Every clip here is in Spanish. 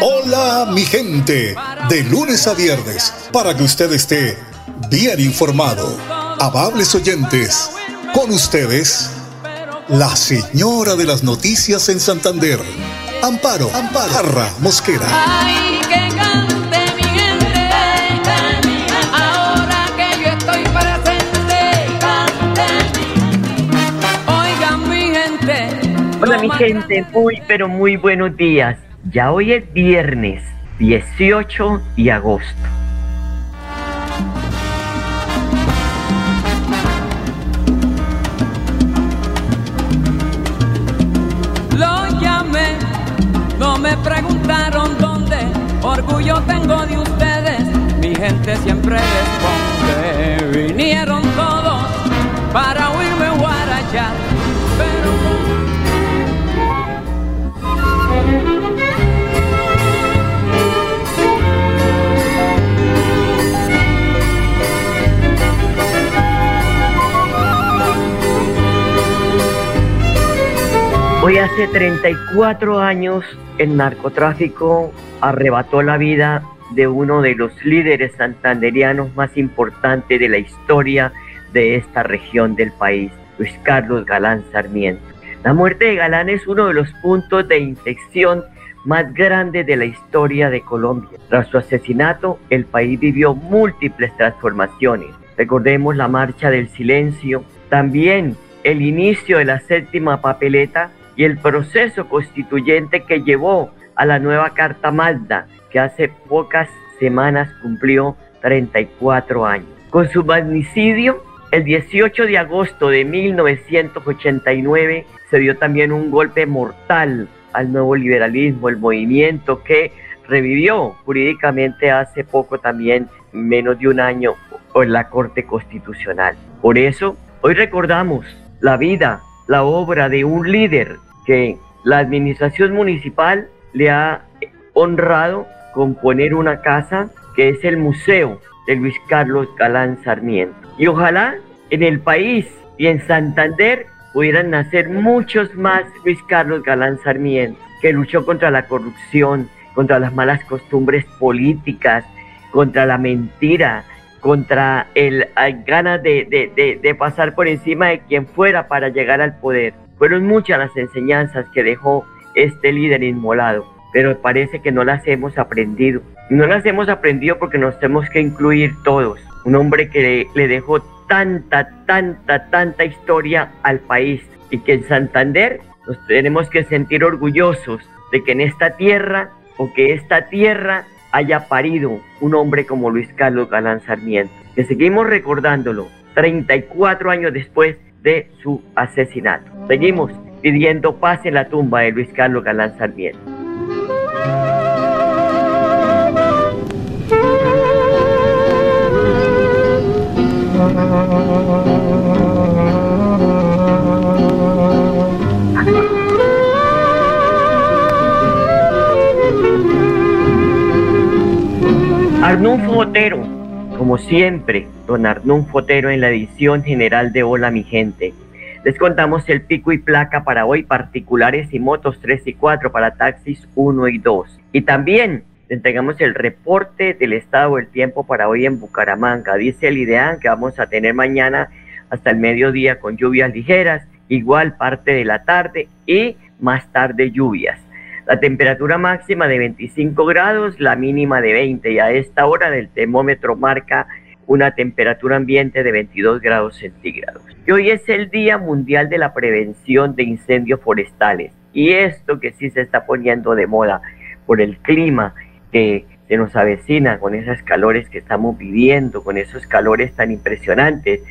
Hola mi gente, de lunes a viernes, para que usted esté bien informado. Amables oyentes, con ustedes, la señora de las noticias en Santander, Amparo, Amparo, Jarra Mosquera. Hola mi gente, muy pero muy buenos días. Ya hoy es viernes 18 de agosto. Lo llamé, no me preguntaron dónde, orgullo tengo de ustedes, mi gente siempre responde, vinieron todos para oírme Hoy hace 34 años el narcotráfico arrebató la vida de uno de los líderes santanderianos más importantes de la historia de esta región del país, Luis Carlos Galán Sarmiento. La muerte de Galán es uno de los puntos de inflexión más grandes de la historia de Colombia. Tras su asesinato, el país vivió múltiples transformaciones. Recordemos la marcha del silencio, también el inicio de la séptima papeleta y el proceso constituyente que llevó a la nueva Carta Magna, que hace pocas semanas cumplió 34 años. Con su magnicidio, el 18 de agosto de 1989 se dio también un golpe mortal al nuevo liberalismo, el movimiento que revivió jurídicamente hace poco también, menos de un año, en la Corte Constitucional. Por eso, hoy recordamos la vida, la obra de un líder que la administración municipal le ha honrado con poner una casa que es el Museo de Luis Carlos Galán Sarmiento. Y ojalá en el país y en Santander pudieran nacer muchos más Luis Carlos Galán Sarmiento, que luchó contra la corrupción, contra las malas costumbres políticas, contra la mentira, contra el, ganas de, de pasar por encima de quien fuera para llegar al poder. Fueron muchas las enseñanzas que dejó este líder inmolado, pero parece que no las hemos aprendido. No las hemos aprendido porque nos tenemos que incluir todos. Un hombre que le dejó tanta, tanta, tanta historia al país y que en Santander nos tenemos que sentir orgullosos de que en esta tierra o que esta tierra haya parido un hombre como Luis Carlos Galán Sarmiento, que seguimos recordándolo 34 años después de su asesinato. Seguimos pidiendo paz en la tumba de Luis Carlos Galán Sarmiento. Arnulfo Otero, como siempre, don Arnulfo Otero en la edición general de Hola mi gente. Les contamos el pico y placa para hoy, particulares y motos 3 y 4 para taxis 1 y 2. Y también entregamos el reporte del estado del tiempo para hoy en Bucaramanga. Dice el IDEAN que vamos a tener mañana hasta el mediodía con lluvias ligeras, igual parte de la tarde y más tarde lluvias. La temperatura máxima de 25 grados, la mínima de 20 y a esta hora el termómetro marca una temperatura ambiente de 22 grados centígrados. Y hoy es el Día Mundial de la Prevención de Incendios Forestales. Y esto que sí se está poniendo de moda por el clima que se nos avecina con esos calores que estamos viviendo, con esos calores tan impresionantes,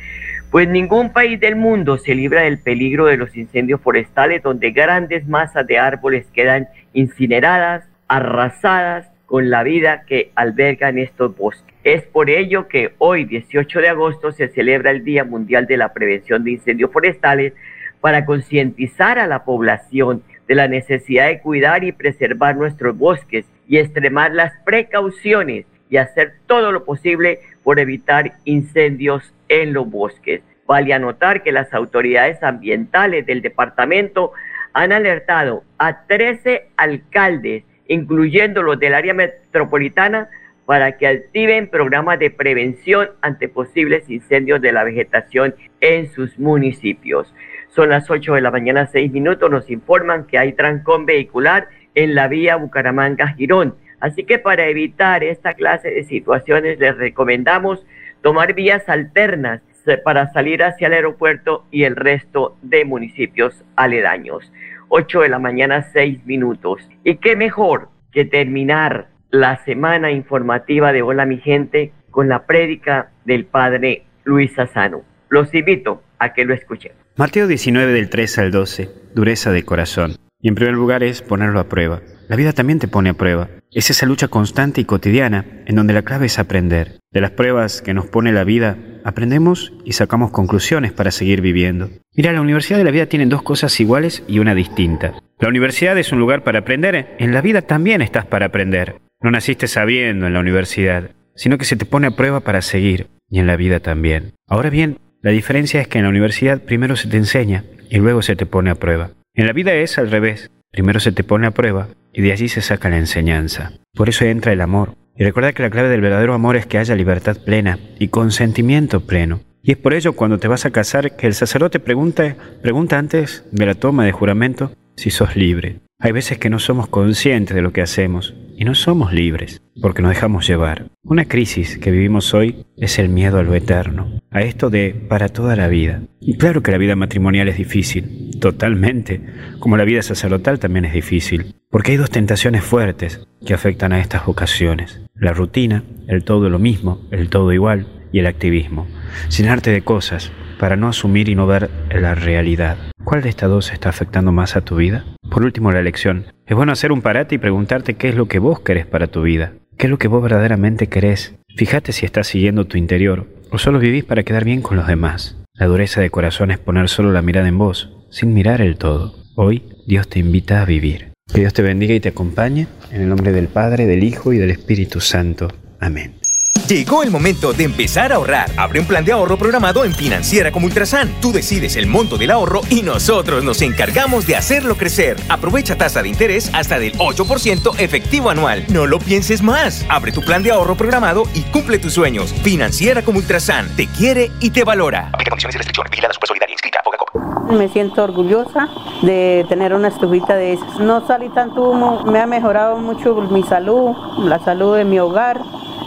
pues ningún país del mundo se libra del peligro de los incendios forestales donde grandes masas de árboles quedan incineradas, arrasadas con la vida que albergan estos bosques. Es por ello que hoy, 18 de agosto, se celebra el Día Mundial de la Prevención de Incendios Forestales para concientizar a la población de la necesidad de cuidar y preservar nuestros bosques y extremar las precauciones y hacer todo lo posible por evitar incendios en los bosques. Vale anotar que las autoridades ambientales del departamento han alertado a 13 alcaldes, incluyendo los del área metropolitana, para que activen programas de prevención ante posibles incendios de la vegetación en sus municipios. Son las 8 de la mañana, 6 minutos. Nos informan que hay trancón vehicular en la vía Bucaramanga-Girón. Así que para evitar esta clase de situaciones les recomendamos tomar vías alternas para salir hacia el aeropuerto y el resto de municipios aledaños. 8 de la mañana, 6 minutos. Y qué mejor que terminar la semana informativa de Hola mi gente con la prédica del Padre Luis Asano. Los invito a que lo escuchen. Mateo 19 del 3 al 12, dureza de corazón. Y en primer lugar es ponerlo a prueba. La vida también te pone a prueba. Es esa lucha constante y cotidiana en donde la clave es aprender. De las pruebas que nos pone la vida, aprendemos y sacamos conclusiones para seguir viviendo. Mira, la universidad de la vida tiene dos cosas iguales y una distinta. La universidad es un lugar para aprender, en la vida también estás para aprender. No naciste sabiendo en la universidad, sino que se te pone a prueba para seguir, y en la vida también. Ahora bien, la diferencia es que en la universidad primero se te enseña y luego se te pone a prueba. En la vida es al revés, primero se te pone a prueba y de allí se saca la enseñanza. Por eso entra el amor. Y recuerda que la clave del verdadero amor es que haya libertad plena y consentimiento pleno. Y es por ello cuando te vas a casar que el sacerdote pregunta, pregunta antes de la toma de juramento si sos libre. Hay veces que no somos conscientes de lo que hacemos y no somos libres porque nos dejamos llevar. Una crisis que vivimos hoy es el miedo a lo eterno, a esto de para toda la vida. Y claro que la vida matrimonial es difícil, totalmente, como la vida sacerdotal también es difícil, porque hay dos tentaciones fuertes que afectan a estas vocaciones. La rutina, el todo lo mismo, el todo igual y el activismo. Llenarte de cosas para no asumir y no ver la realidad. ¿Cuál de estas dos está afectando más a tu vida? Por último, la elección. Es bueno hacer un parate y preguntarte qué es lo que vos querés para tu vida. ¿Qué es lo que vos verdaderamente querés? Fíjate si estás siguiendo tu interior o solo vivís para quedar bien con los demás. La dureza de corazón es poner solo la mirada en vos, sin mirar el todo. Hoy Dios te invita a vivir. Que Dios te bendiga y te acompañe. En el nombre del Padre, del Hijo y del Espíritu Santo. Amén. Llegó el momento de empezar a ahorrar. Abre un plan de ahorro programado en Financiera como Ultrasan. Tú decides el monto del ahorro y nosotros nos encargamos de hacerlo crecer. Aprovecha tasa de interés hasta del 8% efectivo anual. No lo pienses más. Abre tu plan de ahorro programado y cumple tus sueños. Financiera como Ultrasan. Te quiere y te valora. Aplica condiciones y restricciones. Vigilada Solidaria inscrita. Me siento orgullosa de tener una estufita de esas. No salí tanto humo. Me ha mejorado mucho mi salud, la salud de mi hogar.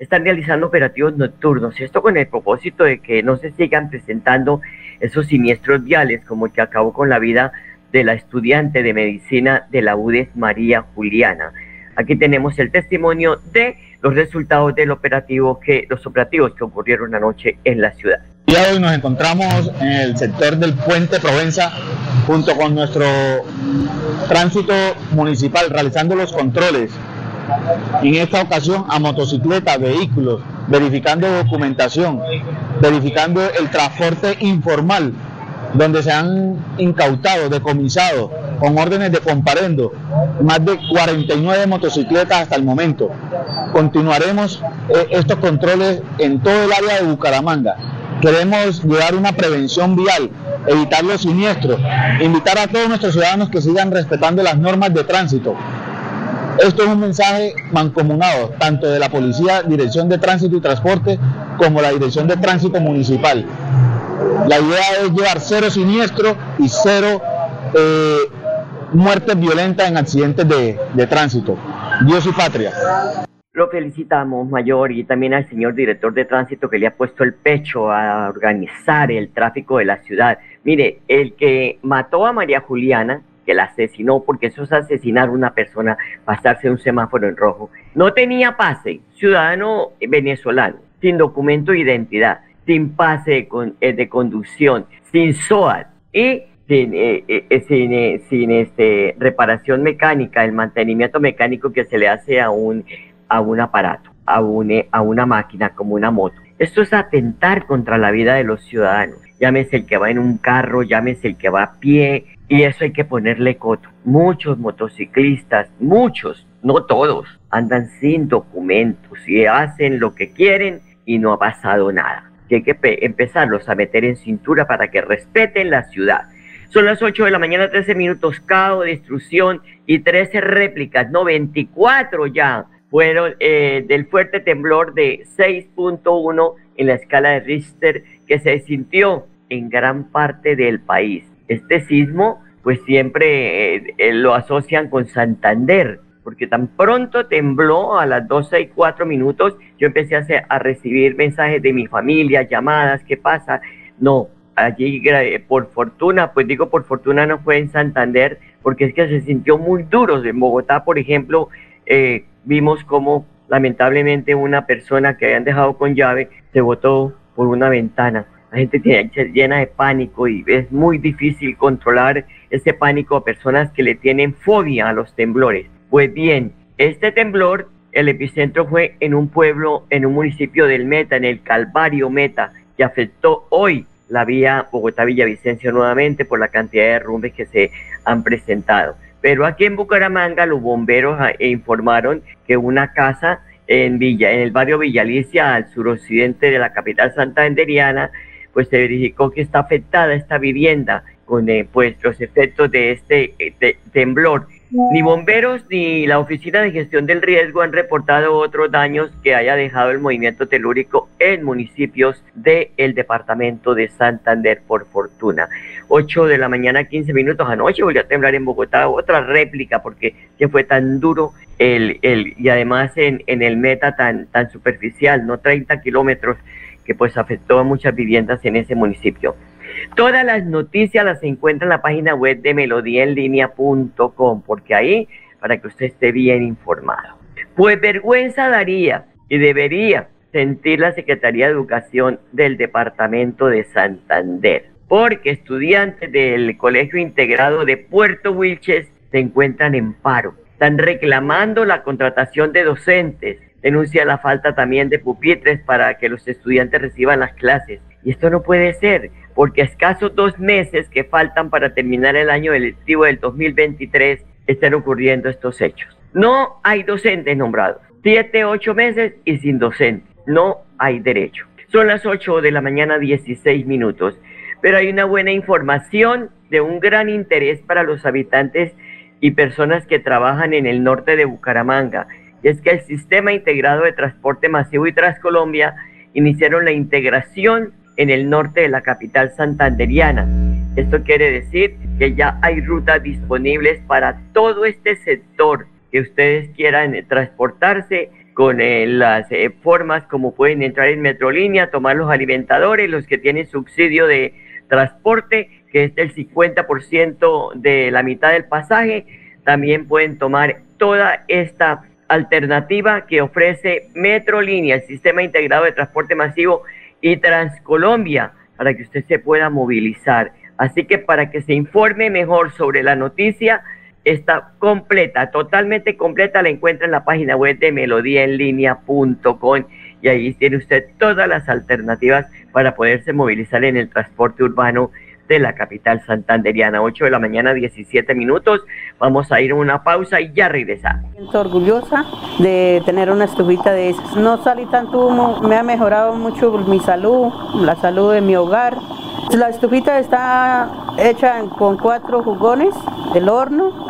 están realizando operativos nocturnos. Esto con el propósito de que no se sigan presentando esos siniestros viales como el que acabó con la vida de la estudiante de medicina de la UDES, María Juliana. Aquí tenemos el testimonio de los resultados del operativo que los operativos que ocurrieron anoche en la ciudad. Y hoy nos encontramos en el sector del puente Provenza junto con nuestro tránsito municipal realizando los controles. En esta ocasión a motocicletas, vehículos, verificando documentación, verificando el transporte informal donde se han incautado, decomisado, con órdenes de comparendo, más de 49 motocicletas hasta el momento. Continuaremos eh, estos controles en todo el área de Bucaramanga. Queremos llevar una prevención vial, evitar los siniestros, invitar a todos nuestros ciudadanos que sigan respetando las normas de tránsito. Esto es un mensaje mancomunado, tanto de la Policía, Dirección de Tránsito y Transporte, como la Dirección de Tránsito Municipal. La idea es llevar cero siniestro y cero eh, muertes violentas en accidentes de, de tránsito. Dios y patria. Lo felicitamos, Mayor, y también al señor director de tránsito que le ha puesto el pecho a organizar el tráfico de la ciudad. Mire, el que mató a María Juliana, que la asesinó, porque eso es asesinar a una persona, pasarse un semáforo en rojo, no tenía pase, ciudadano venezolano, sin documento de identidad sin pase eh, de, conducción, sin SOAT y sin, eh, eh, sin, este, reparación mecánica, el mantenimiento mecánico que se le hace a un, a un aparato, a, a una máquina como una moto. Esto es atentar contra la vida de los ciudadanos. Llámese el que va en un carro, llámese el que va a pie, y eso hay que ponerle coto. Muchos motociclistas, muchos, no todos, andan sin documentos y hacen lo que quieren y no ha pasado nada hay que empezarlos a meter en cintura para que respeten la ciudad. Son las 8 de la mañana, 13 minutos, caos, destrucción y 13 réplicas, no 24 ya, fueron eh, del fuerte temblor de 6.1 en la escala de Richter que se sintió en gran parte del país. Este sismo, pues siempre eh, eh, lo asocian con Santander, porque tan pronto tembló a las 12 y 4 minutos, yo empecé a, recibir mensajes de mi familia, llamadas, ¿qué pasa? No, allí por fortuna, pues digo por fortuna no fue en Santander, porque es que se sintió muy duro. En Bogotá, por ejemplo, eh, vimos como lamentablemente una persona que habían dejado con llave se botó por una ventana. La gente tiene llena de pánico y es muy difícil controlar ese pánico a personas que le tienen fobia a los temblores. Pues bien, este temblor, el epicentro fue en un pueblo, en un municipio del Meta, en el Calvario Meta, que afectó hoy la vía Bogotá-Villavicencio nuevamente por la cantidad de derrumbes que se han presentado. Pero aquí en Bucaramanga los bomberos ah, informaron que una casa en Villa, en el barrio Villalicia, al suroccidente de la capital santanderiana, pues se verificó que está afectada esta vivienda con eh, pues los efectos de este eh, temblor. Ni bomberos ni la Oficina de Gestión del Riesgo han reportado otros daños que haya dejado el movimiento telúrico en municipios del departamento de Santander, por fortuna. 8 de la mañana, 15 minutos anoche, volvió a temblar en Bogotá, otra réplica, porque que fue tan duro el, el, y además en, en el meta tan, tan superficial, no 30 kilómetros, que pues afectó a muchas viviendas en ese municipio. Todas las noticias las encuentra en la página web de melodíaenlínea.com, porque ahí, para que usted esté bien informado. Pues vergüenza daría y debería sentir la Secretaría de Educación del Departamento de Santander, porque estudiantes del Colegio Integrado de Puerto Wilches se encuentran en paro. Están reclamando la contratación de docentes, denuncia la falta también de pupitres para que los estudiantes reciban las clases. Y esto no puede ser porque escasos dos meses que faltan para terminar el año electivo del 2023 están ocurriendo estos hechos. No hay docentes nombrados. Siete, ocho meses y sin docente. No hay derecho. Son las 8 de la mañana, 16 minutos. pero hay una buena información de un gran interés para los habitantes y personas que trabajan en el norte de Bucaramanga. Y es que el Sistema Integrado de Transporte Masivo y Transcolombia iniciaron la integración en el norte de la capital santanderiana. Esto quiere decir que ya hay rutas disponibles para todo este sector que ustedes quieran transportarse con eh, las eh, formas como pueden entrar en Metrolínea, tomar los alimentadores, los que tienen subsidio de transporte, que es del 50% de la mitad del pasaje, también pueden tomar toda esta alternativa que ofrece Metrolínea, el sistema integrado de transporte masivo y Transcolombia, para que usted se pueda movilizar. Así que para que se informe mejor sobre la noticia, está completa, totalmente completa, la encuentra en la página web de melodíaenlínea.com y ahí tiene usted todas las alternativas para poderse movilizar en el transporte urbano de la capital santanderiana. 8 de la mañana, 17 minutos. Vamos a ir a una pausa y ya regresamos. Estoy orgullosa de tener una estufita de esas. No salí tanto humo, me ha mejorado mucho mi salud, la salud de mi hogar. La estufita está hecha con cuatro jugones del horno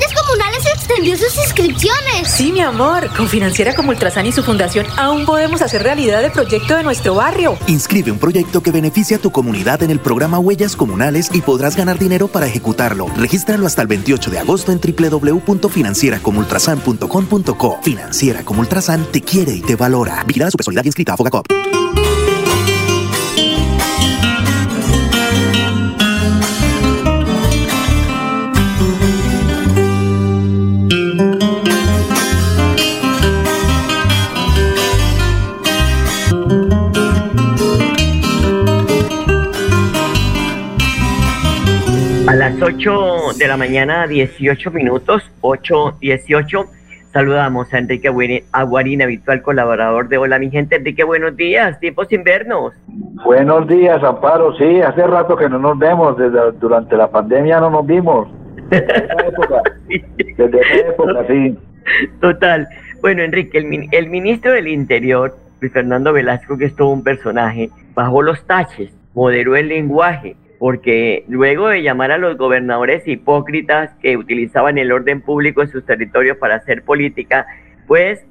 Extendió sus inscripciones. Sí, mi amor. Con Financiera como Ultrasan y su fundación aún podemos hacer realidad el proyecto de nuestro barrio. Inscribe un proyecto que beneficie a tu comunidad en el programa Huellas Comunales y podrás ganar dinero para ejecutarlo. Regístralo hasta el 28 de agosto en www.financieracomultrasan.com.co. Financiera como Ultrasan te quiere y te valora. Vigilada su personalidad inscrita a Fogacop. 8 de la mañana, 18 minutos, 8.18, saludamos a Enrique Aguarín, habitual colaborador de Hola mi gente. Enrique, buenos días, tiempos sin vernos. Buenos días, Amparo, sí, hace rato que no nos vemos, desde durante la pandemia no nos vimos. Desde esa época, desde esa época, sí. Total. Bueno, Enrique, el, el ministro del Interior, Luis Fernando Velasco, que es todo un personaje, bajó los taches, moderó el lenguaje, porque luego de llamar a los gobernadores hipócritas que utilizaban el orden público en sus territorios para hacer política, pues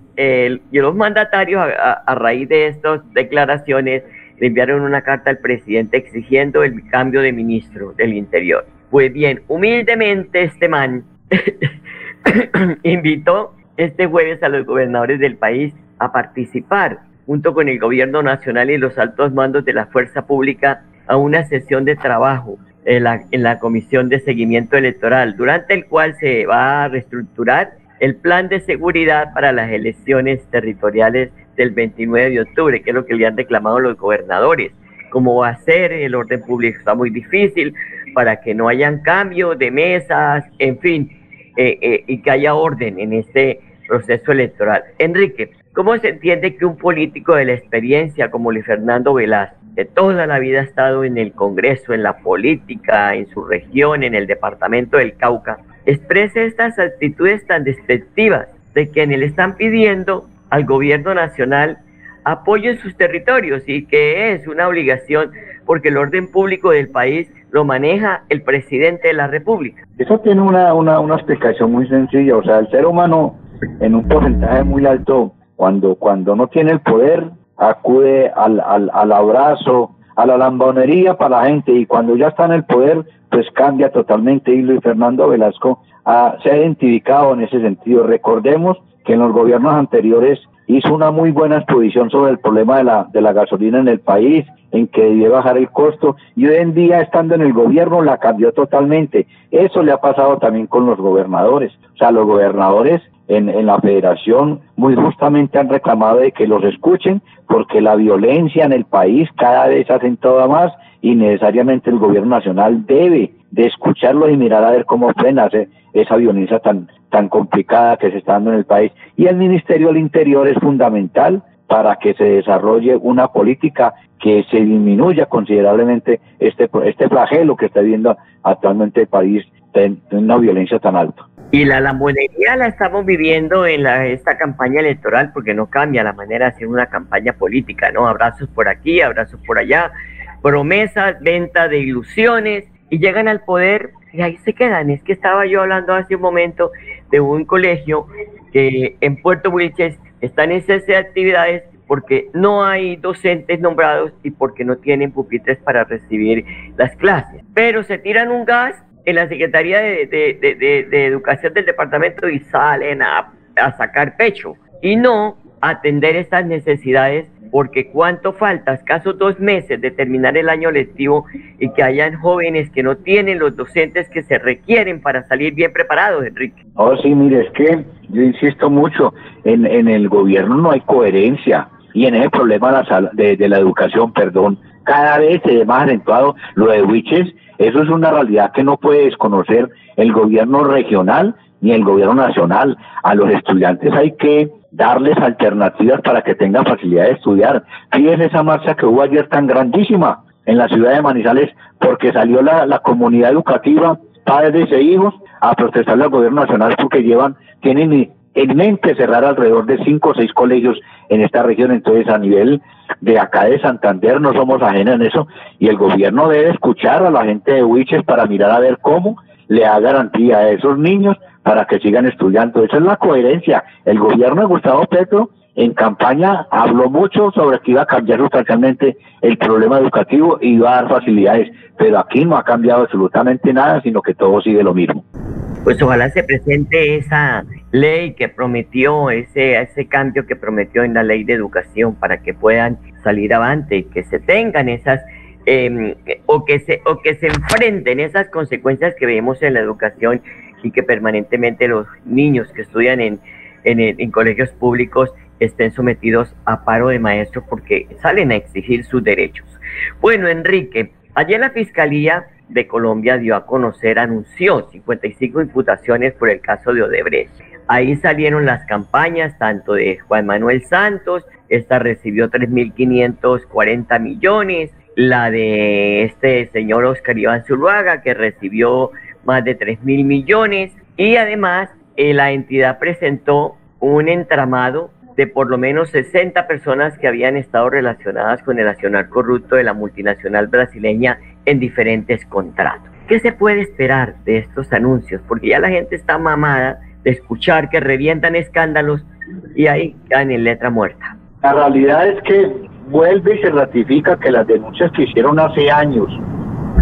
los mandatarios a, raíz de estas declaraciones le enviaron una carta al presidente exigiendo el cambio de ministro del Interior. Pues bien, humildemente este man invitó este jueves a los gobernadores del país a participar junto con el gobierno nacional y los altos mandos de la fuerza pública a una sesión de trabajo en la, Comisión de Seguimiento Electoral, durante el cual se va a reestructurar el plan de seguridad para las elecciones territoriales del 29 de octubre, que es lo que le han reclamado los gobernadores. ¿Cómo va a ser el orden público? Está muy difícil para que no hayan cambios de mesas, en fin, eh, eh, y que haya orden en este proceso electoral. Enrique, ¿cómo se entiende que un político de la experiencia como Luis Fernando Velázquez de toda la vida ha estado en el Congreso, en la política, en su región, en el departamento del Cauca, exprese estas actitudes tan despectivas de quienes le están pidiendo al gobierno nacional apoyo en sus territorios y que es una obligación porque el orden público del país lo maneja el presidente de la República. Eso tiene una, una, una explicación muy sencilla, o sea, el ser humano en un porcentaje muy alto, cuando, cuando no tiene el poder, acude al, al, al abrazo, a la lambonería para la gente y cuando ya está en el poder, pues cambia totalmente y Luis Fernando Velasco se ha identificado en ese sentido. Recordemos que en los gobiernos anteriores hizo una muy buena exposición sobre el problema de la, de la gasolina en el país, en que debe bajar el costo, y hoy en día, estando en el gobierno, la cambió totalmente. Eso le ha pasado también con los gobernadores. O sea, los gobernadores en, en la federación muy justamente han reclamado de que los escuchen, porque la violencia en el país cada vez se acentua más y necesariamente el gobierno nacional debe de escucharlos y mirar a ver cómo frena esa violencia tan, tan complicada que se está dando en el país. Y el Ministerio del Interior es fundamental para que se desarrolle una política que se disminuya considerablemente este, este flagelo que está viendo actualmente el país en una violencia tan alta. Y la lambonería la estamos viviendo en la, esta campaña electoral porque no cambia la manera de hacer una campaña política, ¿no? Abrazos por aquí, abrazos por allá, promesas, venta de ilusiones y llegan al poder y ahí se quedan. Es que estaba yo hablando hace un momento de un colegio que en Puerto Wilches están en esas actividades porque no hay docentes nombrados y porque no tienen pupitres para recibir las clases. Pero se tiran un gas en la Secretaría de, Educación del departamento y salen a, a sacar pecho y no atender estas necesidades porque cuánto falta, escasos dos meses de terminar el año lectivo y que hayan jóvenes que no tienen los docentes que se requieren para salir bien preparados, Enrique. Oh, sí, mire, es que yo insisto mucho, en, en el gobierno no hay coherencia y en ese problema de, de la educación, perdón, cada vez se ve más acentuado lo de Wiches, eso es una realidad que no puede desconocer el gobierno regional ni el gobierno nacional. A los estudiantes hay que darles alternativas para que tengan facilidad de estudiar. Fíjense esa marcha que hubo ayer tan grandísima en la ciudad de Manizales porque salió la, comunidad educativa, padres e hijos, a protestarle al gobierno nacional porque llevan, tienen en mente cerrar alrededor de cinco o seis colegios en esta región. Entonces, a nivel de acá de Santander, no somos ajenos en eso y el gobierno debe escuchar a la gente de Huiches para mirar a ver cómo le da garantía a esos niños para que sigan estudiando. Esa es la coherencia. El gobierno de Gustavo Petro en campaña habló mucho sobre que iba a cambiar sustancialmente el problema educativo y iba a dar facilidades, pero aquí no ha cambiado absolutamente nada, sino que todo sigue lo mismo. Pues ojalá se presente esa ley que prometió, ese, ese cambio que prometió en la ley de educación para que puedan salir avante y que se tengan esas em, o que se o que se enfrenten esas consecuencias que vemos en la educación y que permanentemente los niños que estudian en, en, en colegios públicos estén sometidos a paro de maestros porque salen a exigir sus derechos. Bueno, Enrique, ayer la Fiscalía de Colombia dio a conocer, anunció 55 imputaciones por el caso de Odebrecht. Ahí salieron las campañas tanto de Juan Manuel Santos, esta recibió 3.540 millones, la de este señor Oscar Iván Zuluaga, que recibió más de 3.000 millones, y además eh, la entidad presentó un entramado de por lo menos 60 personas que habían estado relacionadas con el nacional corrupto de la multinacional brasileña en diferentes contratos. ¿Qué se puede esperar de estos anuncios? Porque ya la gente está mamada de escuchar que revientan escándalos y ahí caen en letra muerta. La realidad es que vuelve y se ratifica que las denuncias que hicieron hace años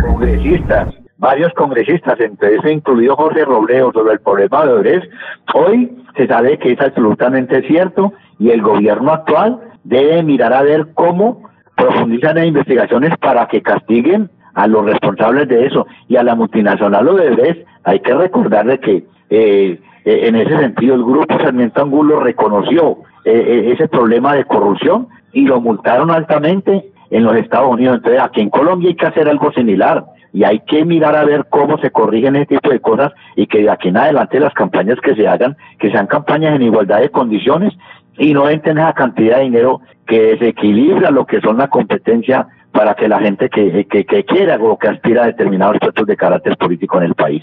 congresistas, varios congresistas, entre eso incluido Jorge Robledo sobre el problema de Ores, hoy se sabe que es absolutamente cierto y el gobierno actual debe mirar a ver cómo profundizan las investigaciones para que castiguen a los responsables de eso y a la multinacional Odebrecht hay que recordarle que eh, eh, en ese sentido el grupo Sarmiento Angulo reconoció eh, ese problema de corrupción y lo multaron altamente en los Estados Unidos. Entonces aquí en Colombia hay que hacer algo similar y hay que mirar a ver cómo se corrigen este tipo de cosas y que de aquí en adelante las campañas que se hagan, que sean campañas en igualdad de condiciones y no entren esa cantidad de dinero que desequilibra lo que son la competencia para que la gente que, que, quiera o que aspira a determinados puestos de carácter político en el país.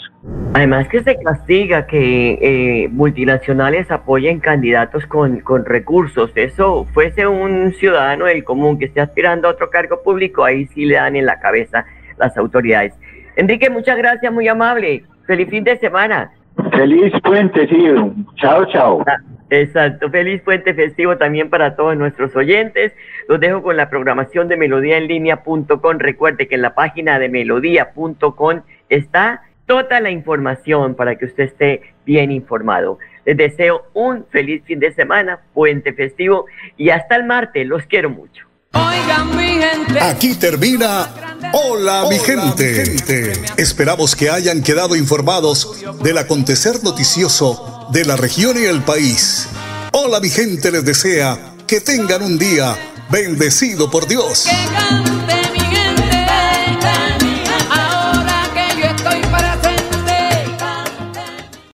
Además que se castiga que eh, multinacionales apoyen candidatos con, con recursos. Eso fuese un ciudadano del común que esté aspirando a otro cargo público, ahí sí le dan en la cabeza las autoridades. Enrique, muchas gracias, muy amable. Feliz fin de semana. Feliz puente, sí. Chao, chao. Ah, exacto, feliz puente festivo también para todos nuestros oyentes. Los dejo con la programación de melodíaenlínea.com. Recuerde que en la página de melodía.com está toda la información para que usted esté bien informado. Les deseo un feliz fin de semana, puente festivo y hasta el martes. Los quiero mucho. Oigan, mi gente. Aquí termina Hola, mi, gente. Esperamos que hayan quedado informados del acontecer noticioso de la región y el país. Hola mi gente les desea que tengan un día bendecido por Dios.